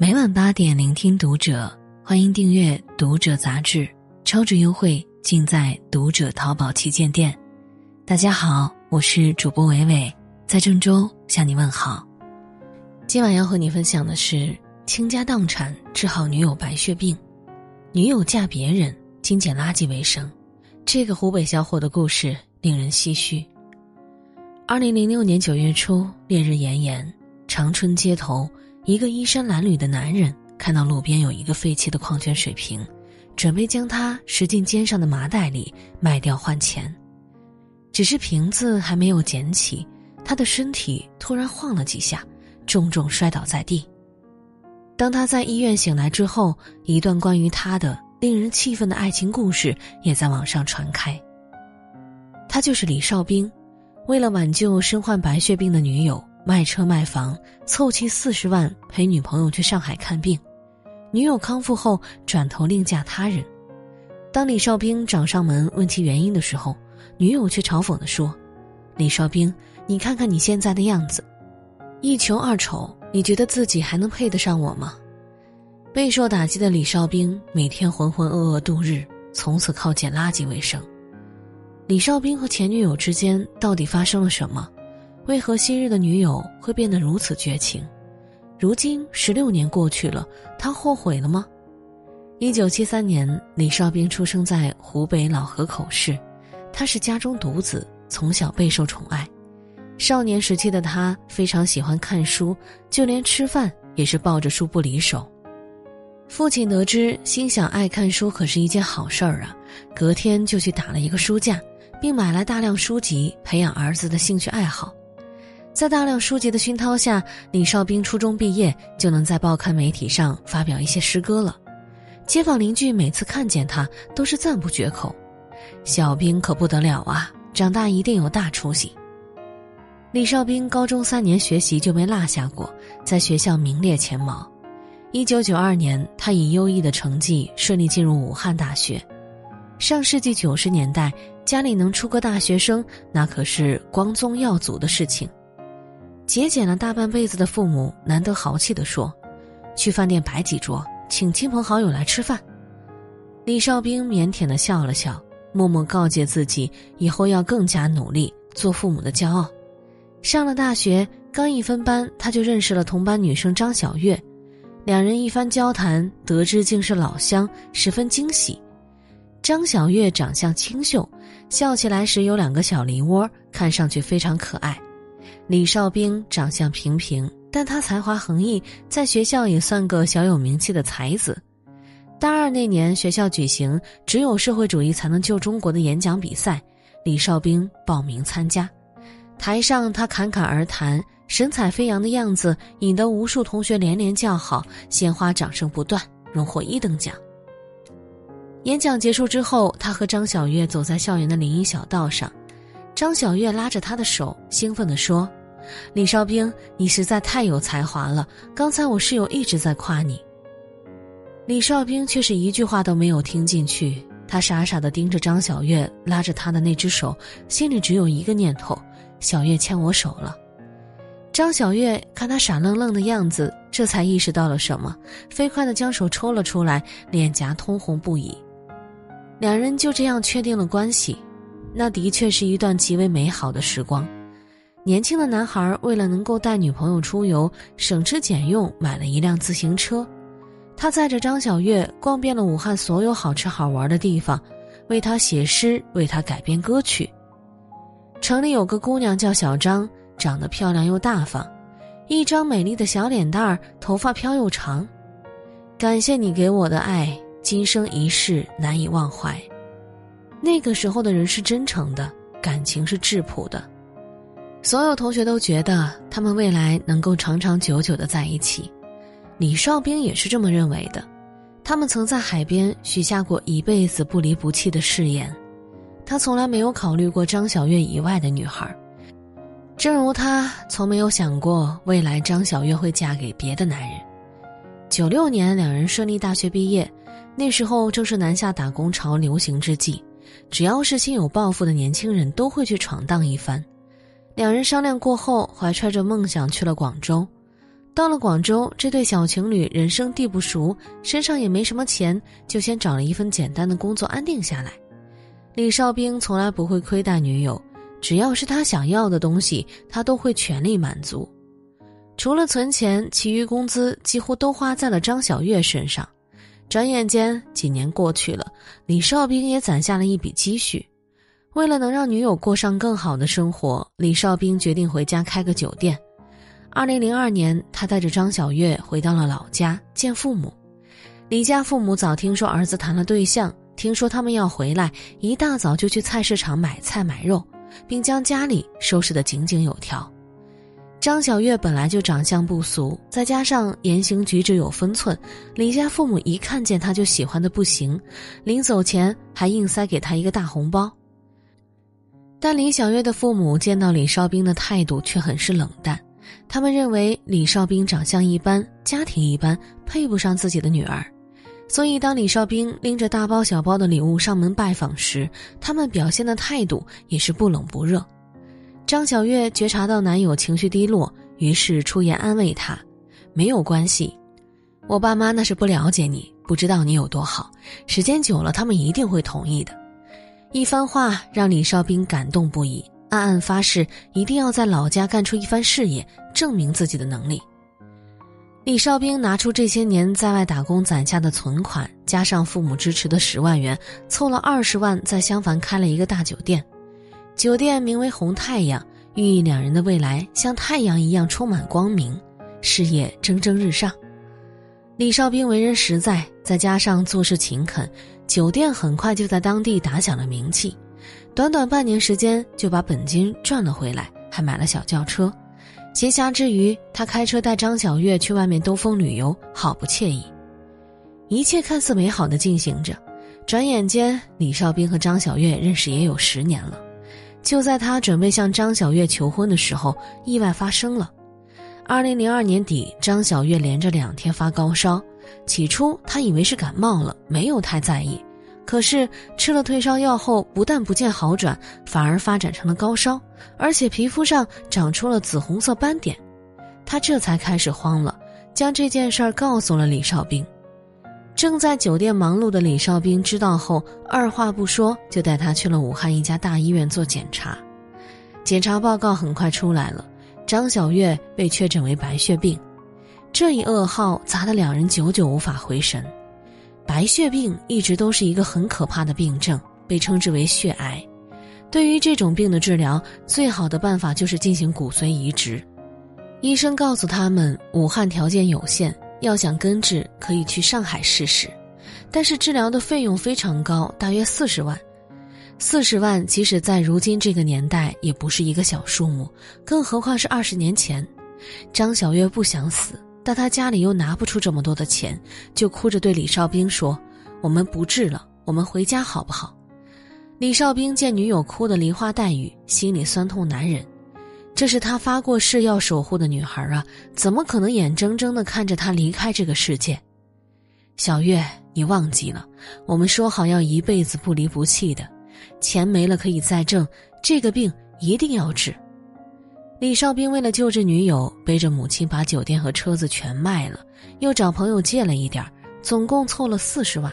每晚八点，聆听读者，欢迎订阅《读者》杂志，超值优惠尽在《读者》淘宝旗舰店。大家好，我是主播伟伟，在郑州向你问好。今晚要和你分享的是倾家荡产治好女友白血病，女友嫁别人，精捡垃圾为生。这个湖北小伙的故事令人唏嘘。二零零六年九月初，烈日炎炎，长春街头。一个衣衫褴褛的男人看到路边有一个废弃的矿泉水瓶，准备将它拾进肩上的麻袋里卖掉换钱。只是瓶子还没有捡起，他的身体突然晃了几下，重重摔倒在地。当他在医院醒来之后，一段关于他的令人气愤的爱情故事也在网上传开。他就是李少兵，为了挽救身患白血病的女友。卖车卖房，凑齐四十万陪女朋友去上海看病。女友康复后，转头另嫁他人。当李少兵找上门问其原因的时候，女友却嘲讽地说：“李少兵，你看看你现在的样子，一穷二丑，你觉得自己还能配得上我吗？”备受打击的李少兵每天浑浑噩噩度日，从此靠捡垃圾为生。李少兵和前女友之间到底发生了什么？为何昔日的女友会变得如此绝情？如今十六年过去了，他后悔了吗？一九七三年，李少斌出生在湖北老河口市，他是家中独子，从小备受宠爱。少年时期的他非常喜欢看书，就连吃饭也是抱着书不离手。父亲得知，心想爱看书可是一件好事儿啊，隔天就去打了一个书架，并买来大量书籍，培养儿子的兴趣爱好。在大量书籍的熏陶下，李少兵初中毕业就能在报刊媒体上发表一些诗歌了。街坊邻居每次看见他都是赞不绝口：“小兵可不得了啊，长大一定有大出息。”李少兵高中三年学习就没落下过，在学校名列前茅。一九九二年，他以优异的成绩顺利进入武汉大学。上世纪九十年代，家里能出个大学生，那可是光宗耀祖的事情。节俭了大半辈子的父母难得豪气地说：“去饭店摆几桌，请亲朋好友来吃饭。”李少兵腼腆地笑了笑，默默告诫自己以后要更加努力，做父母的骄傲。上了大学，刚一分班，他就认识了同班女生张小月，两人一番交谈，得知竟是老乡，十分惊喜。张小月长相清秀，笑起来时有两个小梨窝，看上去非常可爱。李少兵长相平平，但他才华横溢，在学校也算个小有名气的才子。大二那年，学校举行“只有社会主义才能救中国”的演讲比赛，李少兵报名参加。台上他侃侃而谈，神采飞扬的样子引得无数同学连连叫好，鲜花掌声不断，荣获一等奖。演讲结束之后，他和张小月走在校园的林荫小道上，张小月拉着他的手，兴奋地说。李少兵，你实在太有才华了。刚才我室友一直在夸你。李少兵却是一句话都没有听进去，他傻傻的盯着张小月拉着他的那只手，心里只有一个念头：小月牵我手了。张小月看他傻愣愣的样子，这才意识到了什么，飞快的将手抽了出来，脸颊通红不已。两人就这样确定了关系，那的确是一段极为美好的时光。年轻的男孩为了能够带女朋友出游，省吃俭用买了一辆自行车。他载着张小月逛遍了武汉所有好吃好玩的地方，为她写诗，为她改编歌曲。城里有个姑娘叫小张，长得漂亮又大方，一张美丽的小脸蛋儿，头发飘又长。感谢你给我的爱，今生一世难以忘怀。那个时候的人是真诚的，感情是质朴的。所有同学都觉得他们未来能够长长久久的在一起，李少兵也是这么认为的。他们曾在海边许下过一辈子不离不弃的誓言，他从来没有考虑过张小月以外的女孩，正如他从没有想过未来张小月会嫁给别的男人。九六年，两人顺利大学毕业，那时候正是南下打工潮流行之际，只要是心有抱负的年轻人都会去闯荡一番。两人商量过后，怀揣着梦想去了广州。到了广州，这对小情侣人生地不熟，身上也没什么钱，就先找了一份简单的工作安定下来。李少兵从来不会亏待女友，只要是他想要的东西，他都会全力满足。除了存钱，其余工资几乎都花在了张小月身上。转眼间几年过去了，李少兵也攒下了一笔积蓄。为了能让女友过上更好的生活，李少兵决定回家开个酒店。二零零二年，他带着张小月回到了老家见父母。李家父母早听说儿子谈了对象，听说他们要回来，一大早就去菜市场买菜买肉，并将家里收拾得井井有条。张小月本来就长相不俗，再加上言行举止有分寸，李家父母一看见他就喜欢的不行，临走前还硬塞给他一个大红包。但李小月的父母见到李少兵的态度却很是冷淡。他们认为李少兵长相一般，家庭一般，配不上自己的女儿，所以当李少兵拎着大包小包的礼物上门拜访时，他们表现的态度也是不冷不热。张小月觉察到男友情绪低落，于是出言安慰他：“没有关系，我爸妈那是不了解你，不知道你有多好，时间久了，他们一定会同意的。”一番话让李少兵感动不已。暗暗发誓，一定要在老家干出一番事业，证明自己的能力。李少兵拿出这些年在外打工攒下的存款，加上父母支持的十万元，凑了二十万，在襄樊开了一个大酒店。酒店名为“红太阳”，寓意两人的未来像太阳一样充满光明，事业蒸蒸日上。李少兵为人实在，再加上做事勤恳，酒店很快就在当地打响了名气。短短半年时间就把本金赚了回来，还买了小轿车。闲暇之余，他开车带张小月去外面兜风旅游，好不惬意。一切看似美好的进行着，转眼间，李少兵和张小月认识也有十年了。就在他准备向张小月求婚的时候，意外发生了。二零零二年底，张小月连着两天发高烧，起初他以为是感冒了，没有太在意。可是吃了退烧药后，不但不见好转，反而发展成了高烧，而且皮肤上长出了紫红色斑点。他这才开始慌了，将这件事儿告诉了李少兵。正在酒店忙碌的李少兵知道后，二话不说就带他去了武汉一家大医院做检查。检查报告很快出来了，张小月被确诊为白血病。这一噩耗砸得两人久久无法回神。白血病一直都是一个很可怕的病症，被称之为血癌。对于这种病的治疗，最好的办法就是进行骨髓移植。医生告诉他们，武汉条件有限，要想根治，可以去上海试试。但是治疗的费用非常高，大约四十万。四十万，即使在如今这个年代，也不是一个小数目，更何况是二十年前。张小月不想死。但他家里又拿不出这么多的钱，就哭着对李少兵说：“我们不治了，我们回家好不好？”李少兵见女友哭得梨花带雨，心里酸痛难忍。这是他发过誓要守护的女孩啊，怎么可能眼睁睁地看着她离开这个世界？小月，你忘记了，我们说好要一辈子不离不弃的，钱没了可以再挣，这个病一定要治。李少兵为了救治女友，背着母亲把酒店和车子全卖了，又找朋友借了一点总共凑了四十万。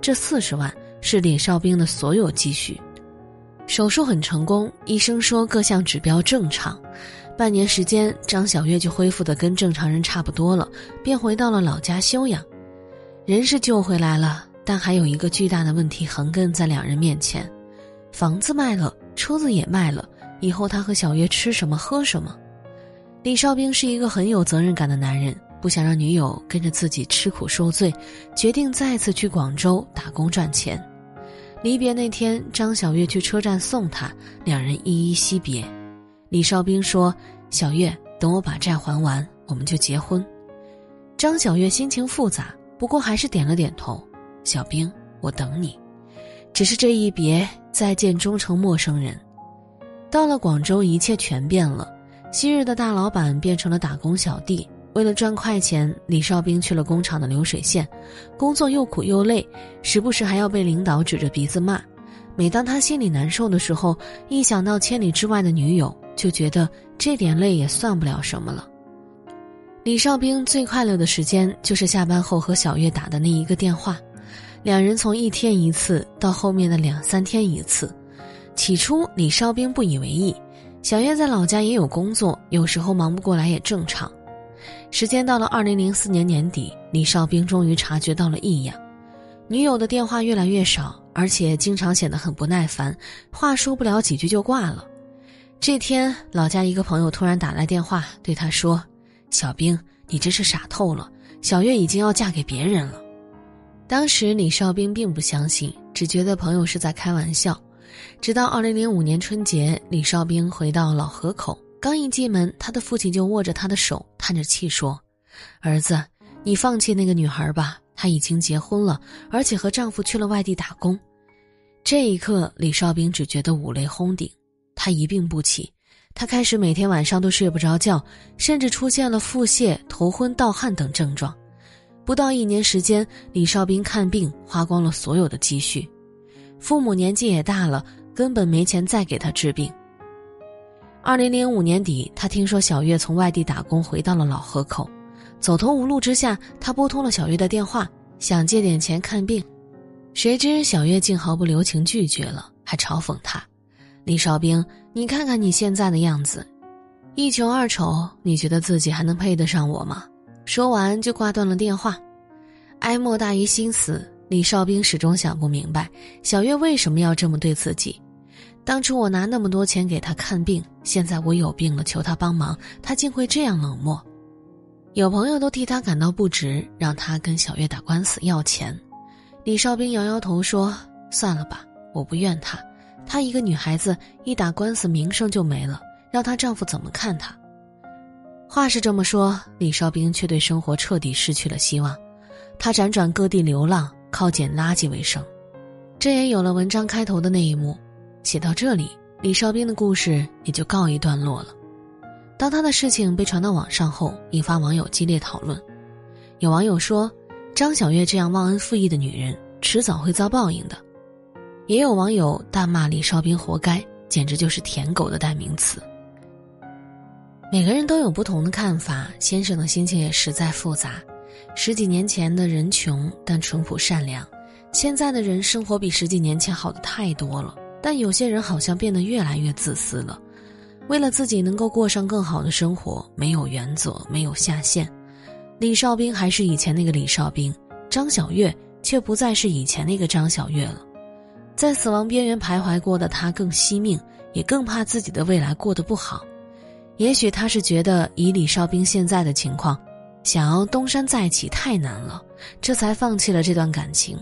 这四十万是李少兵的所有积蓄。手术很成功，医生说各项指标正常，半年时间，张小月就恢复的跟正常人差不多了，便回到了老家休养。人是救回来了，但还有一个巨大的问题横亘在两人面前：房子卖了，车子也卖了。以后他和小月吃什么喝什么？李少兵是一个很有责任感的男人，不想让女友跟着自己吃苦受罪，决定再次去广州打工赚钱。离别那天，张小月去车站送他，两人依依惜别。李少兵说：“小月，等我把债还完，我们就结婚。”张小月心情复杂，不过还是点了点头。小兵，我等你。只是这一别，再见终成陌生人。到了广州，一切全变了。昔日的大老板变成了打工小弟。为了赚快钱，李少兵去了工厂的流水线，工作又苦又累，时不时还要被领导指着鼻子骂。每当他心里难受的时候，一想到千里之外的女友，就觉得这点累也算不了什么了。李少兵最快乐的时间就是下班后和小月打的那一个电话，两人从一天一次到后面的两三天一次。起初李少兵不以为意，小月在老家也有工作，有时候忙不过来也正常。时间到了二零零四年年底，李少兵终于察觉到了异样，女友的电话越来越少，而且经常显得很不耐烦，话说不了几句就挂了。这天，老家一个朋友突然打来电话，对他说。小兵，你真是傻透了！小月已经要嫁给别人了。当时李少兵并不相信，只觉得朋友是在开玩笑。直到二零零五年春节，李少兵回到老河口，刚一进门，他的父亲就握着他的手，叹着气说：“儿子，你放弃那个女孩吧，她已经结婚了，而且和丈夫去了外地打工。”这一刻，李少兵只觉得五雷轰顶，他一病不起。他开始每天晚上都睡不着觉，甚至出现了腹泻、头昏、盗汗等症状。不到一年时间，李少兵看病花光了所有的积蓄，父母年纪也大了，根本没钱再给他治病。二零零五年底，他听说小月从外地打工回到了老河口，走投无路之下，他拨通了小月的电话，想借点钱看病，谁知小月竟毫不留情拒绝了，还嘲讽他。李少兵，你看看你现在的样子，一穷二丑，你觉得自己还能配得上我吗？说完就挂断了电话。哀莫大于心死，李少兵始终想不明白，小月为什么要这么对自己。当初我拿那么多钱给他看病，现在我有病了求他帮忙，他竟会这样冷漠。有朋友都替他感到不值，让他跟小月打官司要钱。李少兵摇摇头说：“算了吧，我不怨他。”她一个女孩子，一打官司名声就没了，让她丈夫怎么看她？话是这么说，李少兵却对生活彻底失去了希望。他辗转各地流浪，靠捡垃圾为生。这也有了文章开头的那一幕。写到这里，李少兵的故事也就告一段落了。当他的事情被传到网上后，引发网友激烈讨论。有网友说：“张小月这样忘恩负义的女人，迟早会遭报应的。”也有网友大骂李少兵活该，简直就是舔狗的代名词。每个人都有不同的看法，先生的心情也实在复杂。十几年前的人穷但淳朴善良，现在的人生活比十几年前好的太多了。但有些人好像变得越来越自私了，为了自己能够过上更好的生活，没有原则，没有下限。李少兵还是以前那个李少兵，张小月却不再是以前那个张小月了。在死亡边缘徘徊过的他更惜命，也更怕自己的未来过得不好。也许他是觉得以李少兵现在的情况，想要东山再起太难了，这才放弃了这段感情。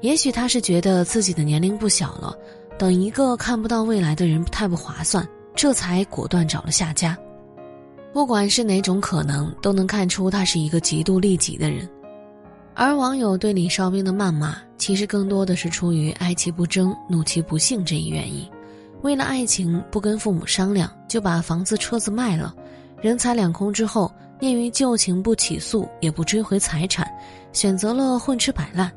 也许他是觉得自己的年龄不小了，等一个看不到未来的人太不划算，这才果断找了下家。不管是哪种可能，都能看出他是一个极度利己的人。而网友对李少兵的谩骂，其实更多的是出于哀其不争，怒其不幸这一原因。为了爱情，不跟父母商量，就把房子、车子卖了，人财两空之后，念于旧情，不起诉，也不追回财产，选择了混吃摆烂。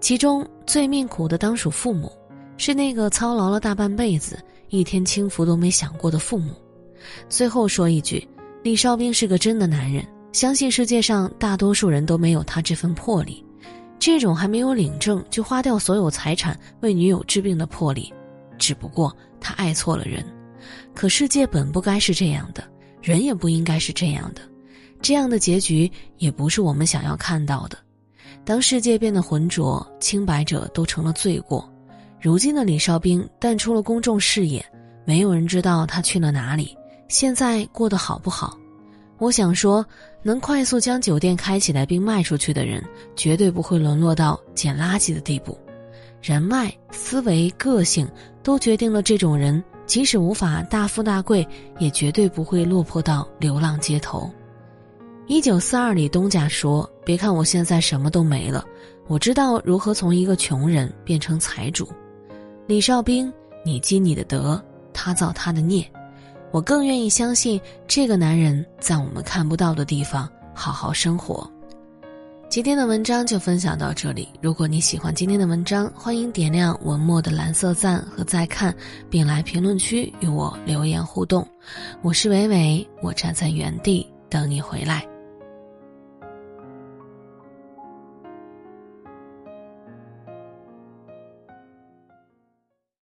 其中最命苦的当属父母，是那个操劳了大半辈子，一天轻浮都没想过的父母。最后说一句，李少兵是个真的男人。相信世界上大多数人都没有他这份魄力，这种还没有领证就花掉所有财产为女友治病的魄力，只不过他爱错了人。可世界本不该是这样的，人也不应该是这样的，这样的结局也不是我们想要看到的。当世界变得浑浊，清白者都成了罪过。如今的李少兵淡出了公众视野，没有人知道他去了哪里，现在过得好不好？我想说，能快速将酒店开起来并卖出去的人，绝对不会沦落到捡垃圾的地步。人脉、思维、个性都决定了这种人，即使无法大富大贵，也绝对不会落魄到流浪街头。一九四二里，东家说：“别看我现在什么都没了，我知道如何从一个穷人变成财主。”李少兵，你积你的德，他造他的孽。我更愿意相信这个男人在我们看不到的地方好好生活。今天的文章就分享到这里。如果你喜欢今天的文章，欢迎点亮文末的蓝色赞和再看，并来评论区与我留言互动。我是伟伟，我站在原地等你回来。